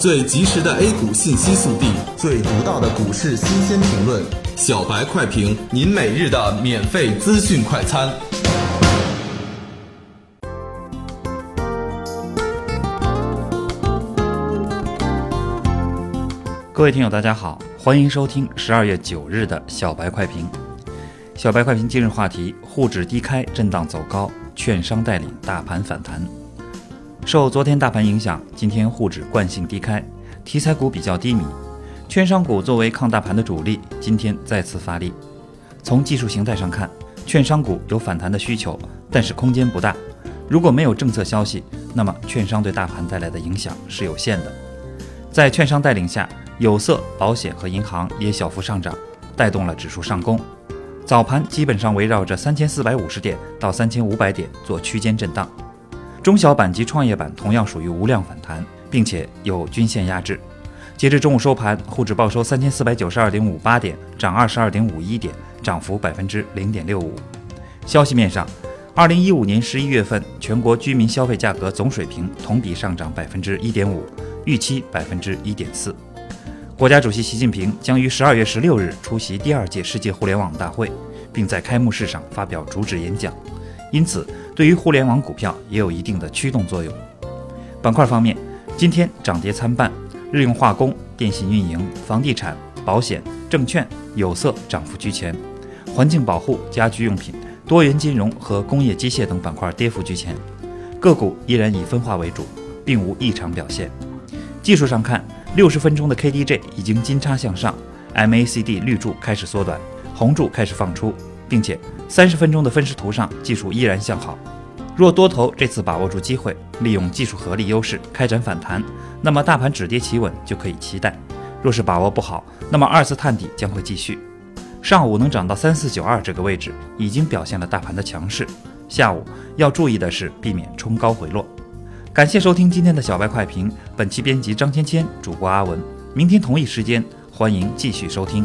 最及时的 A 股信息速递，最独到的股市新鲜评论，小白快评，您每日的免费资讯快餐。各位听友，大家好，欢迎收听十二月九日的小白快评。小白快评今日话题：沪指低开，震荡走高，券商带领大盘反弹。受昨天大盘影响，今天沪指惯性低开，题材股比较低迷，券商股作为抗大盘的主力，今天再次发力。从技术形态上看，券商股有反弹的需求，但是空间不大。如果没有政策消息，那么券商对大盘带来的影响是有限的。在券商带领下，有色、保险和银行也小幅上涨，带动了指数上攻。早盘基本上围绕着三千四百五十点到三千五百点做区间震荡。中小板及创业板同样属于无量反弹，并且有均线压制。截至中午收盘，沪指报收三千四百九十二点五八点，涨二十二点五一点，涨幅百分之零点六五。消息面上，二零一五年十一月份全国居民消费价格总水平同比上涨百分之一点五，预期百分之一点四。国家主席习近平将于十二月十六日出席第二届世界互联网大会，并在开幕式上发表主旨演讲，因此。对于互联网股票也有一定的驱动作用。板块方面，今天涨跌参半，日用化工、电信运营、房地产、保险、证券、有色涨幅居前，环境保护、家居用品、多元金融和工业机械等板块跌幅居前。个股依然以分化为主，并无异常表现。技术上看，六十分钟的 KDJ 已经金叉向上，MACD 绿柱开始缩短，红柱开始放出。并且三十分钟的分时图上技术依然向好，若多头这次把握住机会，利用技术合力优势开展反弹，那么大盘止跌企稳就可以期待；若是把握不好，那么二次探底将会继续。上午能涨到三四九二这个位置，已经表现了大盘的强势。下午要注意的是避免冲高回落。感谢收听今天的小白快评，本期编辑张芊芊，主播阿文。明天同一时间，欢迎继续收听。